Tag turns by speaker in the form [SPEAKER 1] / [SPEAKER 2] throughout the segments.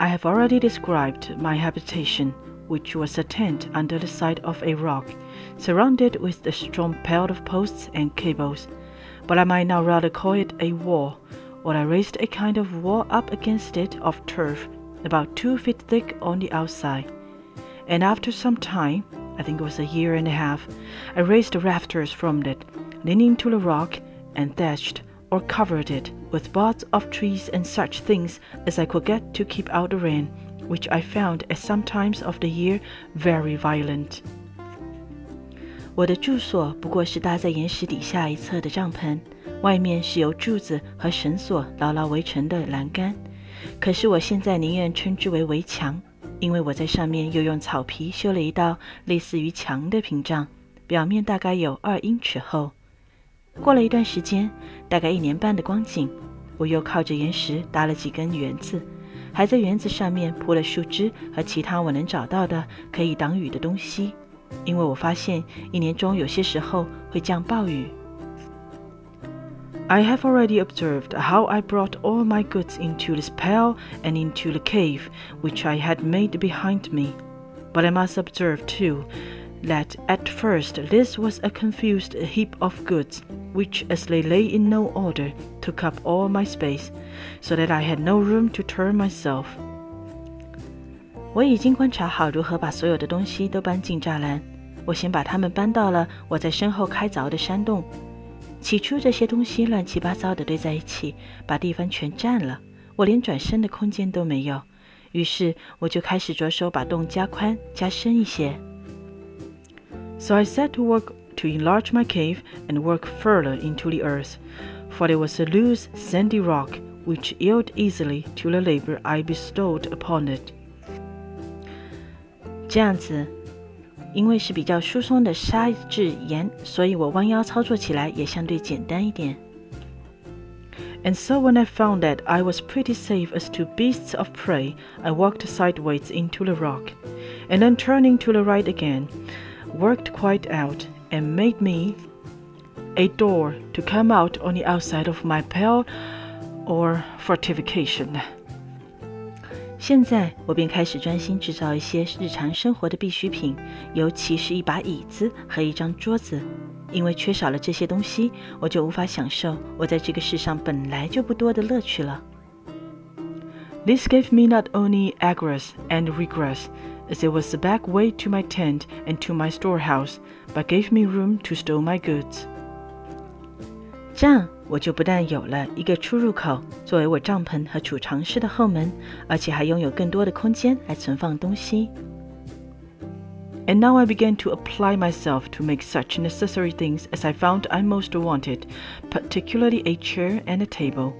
[SPEAKER 1] I have already described my habitation, which was a tent under the side of a rock, surrounded with a strong pile of posts and cables. But I might now rather call it a wall, or I raised a kind of wall up against it of turf, about two feet thick on the outside. And after some time, I think it was a year and a half, I raised the rafters from it, leaning to the rock, and thatched or covered it with boughs of trees and such things as I could get to keep out the rain, which I found at some times of the year very violent.
[SPEAKER 2] 我的住所不过是搭在岩石底下一侧的帐篷，外面是由柱子和绳索牢牢围成的栏杆。可是我现在宁愿称之为围墙，因为我在上面又用草皮修了一道类似于墙的屏障，表面大概有二英尺厚。 过了一段时间，大概一年半的光景，我又靠着岩石搭了几根园子，还在园子上面铺了树枝和其他我能找到的可以挡雨的东西，因为我发现一年中有些时候会降暴雨。
[SPEAKER 1] I have already observed how I brought all my goods into this pale and into the cave which I had made behind me. But I must observe too that at first this was a confused heap of goods, which, as they lay in no order, took up all my space, so that I had no room to turn myself.
[SPEAKER 2] 我已经观察好如何把所有的东西都搬进栅栏。我先把它们搬到了我在身后开凿的山洞。起初这些东西乱七八糟的堆在一起，把地方全占了，我连转身的空间都没有。于是我就开始着手把洞加宽、加深一些。
[SPEAKER 1] so I set to work to enlarge my cave and work further into the earth, for there was a loose, sandy rock which yielded easily to the labor I bestowed upon it.
[SPEAKER 2] 这样子，因为是比较疏松的砂质岩，所以我弯腰操作起来也相对简单一点。
[SPEAKER 1] And so when I found that I was pretty safe as to beasts of prey, I walked sideways into the rock, and then turning to the right again, worked quite out and made me a door to come out on the outside of my pale or fortification.
[SPEAKER 2] 现在我便开始专心制造一些日常生活的必需品，尤其是一把椅子和一张桌子，因为缺少了这些东西，我就无法享受我在这个世上本来就不多的乐趣了。
[SPEAKER 1] This gave me not only egress and regress, as it was the back way to my tent and to my storehouse, but gave me room to store my goods.
[SPEAKER 2] 这样，我就不但有了一个出入口作为我帐篷和储藏室的后门，而且还拥有更多的空间来存放东西。
[SPEAKER 1] And now I began to apply myself to make such necessary things as I found I most wanted, particularly a chair and a table.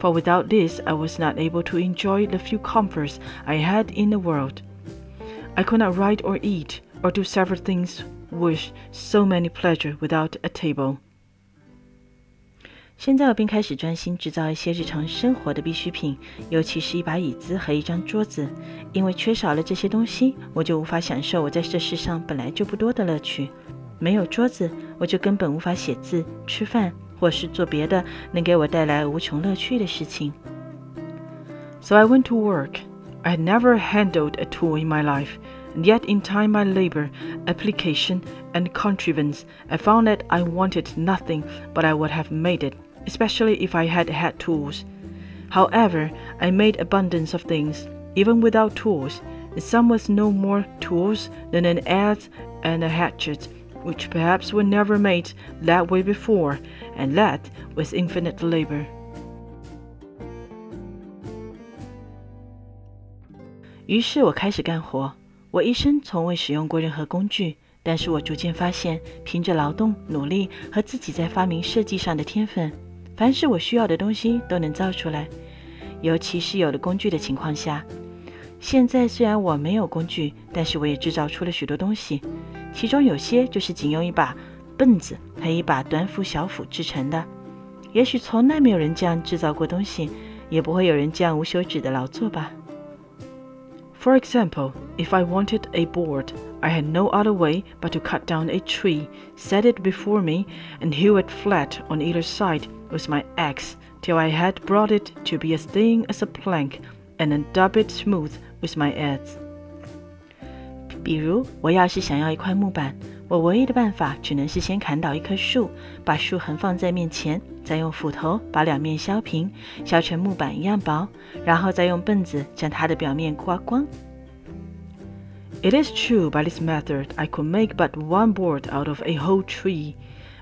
[SPEAKER 1] For without this, I was not able to enjoy the few comforts I had in the world. I could not write or eat or do several things with so many pleasure without a table.
[SPEAKER 2] 现在我便开始专心制造一些日常生活的必需品，尤其是一把椅子和一张桌子。因为缺少了这些东西，我就无法享受我在这世上本来就不多的乐趣。没有桌子，我就根本无法写字、吃饭，或是做别的能给我带来无穷乐趣的事情。
[SPEAKER 1] So I went to work. I had never handled a tool in my life, and yet in time my labor, application, and contrivance, I found that I wanted nothing but I would have made it, especially if I had had tools. However, I made abundance of things, even without tools, and some with no more tools than an adze and a hatchet, which perhaps were never made that way before, and that with infinite labor.
[SPEAKER 2] 于是我开始干活。我一生从未使用过任何工具，但是我逐渐发现，凭着劳动、努力和自己在发明设计上的天分，凡是我需要的东西都能造出来。尤其是有了工具的情况下。现在虽然我没有工具，但是我也制造出了许多东西，其中有些就是仅用一把凳子和一把短斧小斧制成的。也许从来没有人这样制造过东西，也不会有人这样无休止的劳作吧。
[SPEAKER 1] For example, if I wanted a board, I had no other way but to cut down a tree, set it before me, and hew it flat on either side with my axe till I had brought it to be as thin as a plank, and dub it smooth with my adze.
[SPEAKER 2] 比如，我要是想要一块木板， 我唯一的办法只能是先砍倒一棵树，把树横放在面前，再用斧头把两面削平，削成木板一样薄，然后再用棍子将它的表面刮光。
[SPEAKER 1] It is true by this method I could make but one board out of a whole tree,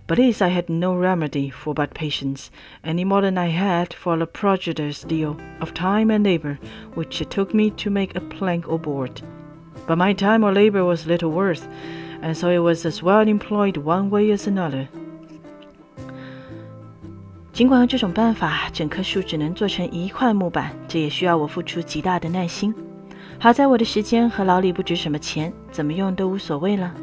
[SPEAKER 1] but this I had no remedy for but patience, any more than I had for the prodigious deal of time and labor which it took me to make a plank or board. But my time or labor was little worth and so it was as well employed one way as another.
[SPEAKER 2] 尽管用这种办法，整棵树只能做成一块木板，这也需要我付出极大的耐心。好在我的时间和劳力不值什么钱，怎么用都无所谓了。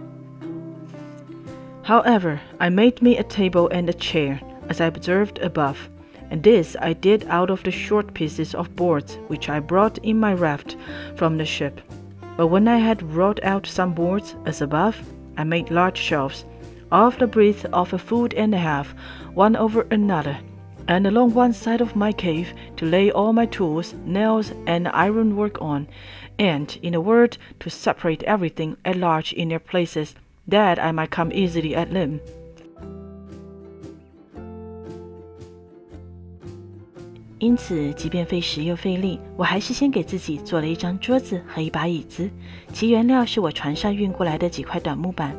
[SPEAKER 1] However, I made me a table and a chair, as I observed above, and this I did out of the short pieces of boards which I brought in my raft from the ship. But when I had wrought out some boards, as above, I made large shelves, of the breadth of a foot and a half, one over another, and along one side of my cave to lay all my tools, nails, and ironwork on, and, in a word, to separate everything at large in their places, that I might come easily at them.
[SPEAKER 2] 因此，即便费时又费力，我还是先给自己做了一张桌子和一把椅子，其原料是我船上运过来的几块短木板。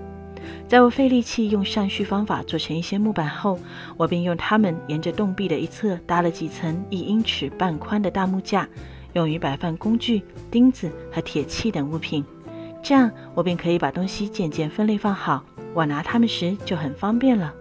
[SPEAKER 2] 在我费力气用上述方法做成一些木板后，我便用它们沿着洞壁的一侧搭了几层一英尺半宽的大木架，用于摆放工具、钉子和铁器等物品。这样，我便可以把东西渐渐分类放好，我拿它们时就很方便了。